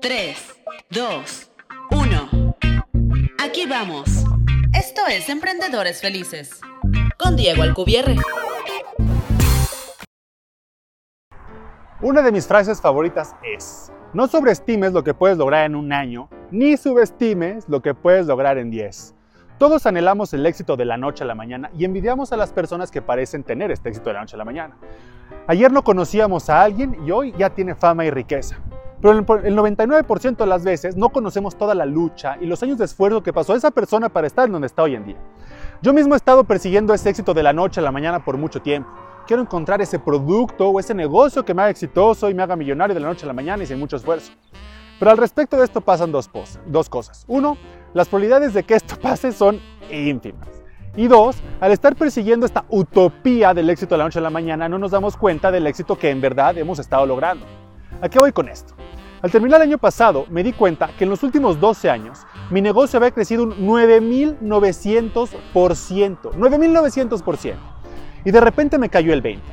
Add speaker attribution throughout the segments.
Speaker 1: 3, 2, 1. Aquí vamos. Esto es Emprendedores Felices. Con Diego Alcubierre.
Speaker 2: Una de mis frases favoritas es, no sobreestimes lo que puedes lograr en un año, ni subestimes lo que puedes lograr en 10. Todos anhelamos el éxito de la noche a la mañana y envidiamos a las personas que parecen tener este éxito de la noche a la mañana. Ayer no conocíamos a alguien y hoy ya tiene fama y riqueza. Pero el 99% de las veces no conocemos toda la lucha y los años de esfuerzo que pasó esa persona para estar en donde está hoy en día. Yo mismo he estado persiguiendo ese éxito de la noche a la mañana por mucho tiempo. Quiero encontrar ese producto o ese negocio que me haga exitoso y me haga millonario de la noche a la mañana y sin mucho esfuerzo. Pero al respecto de esto pasan dos, dos cosas. Uno, las probabilidades de que esto pase son ínfimas. Y dos, al estar persiguiendo esta utopía del éxito de la noche a la mañana, no nos damos cuenta del éxito que en verdad hemos estado logrando. ¿A qué voy con esto? Al terminar el año pasado, me di cuenta que en los últimos 12 años, mi negocio había crecido un 9.900%. 9.900%. Y de repente me cayó el 20.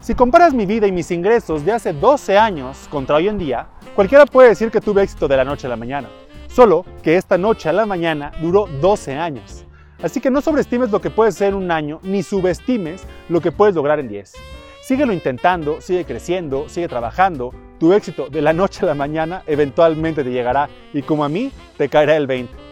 Speaker 2: Si comparas mi vida y mis ingresos de hace 12 años contra hoy en día, cualquiera puede decir que tuve éxito de la noche a la mañana. Solo que esta noche a la mañana duró 12 años. Así que no sobreestimes lo que puede ser un año, ni subestimes lo que puedes lograr en 10. Síguelo intentando, sigue creciendo, sigue trabajando. Tu éxito de la noche a la mañana eventualmente te llegará y como a mí, te caerá el 20.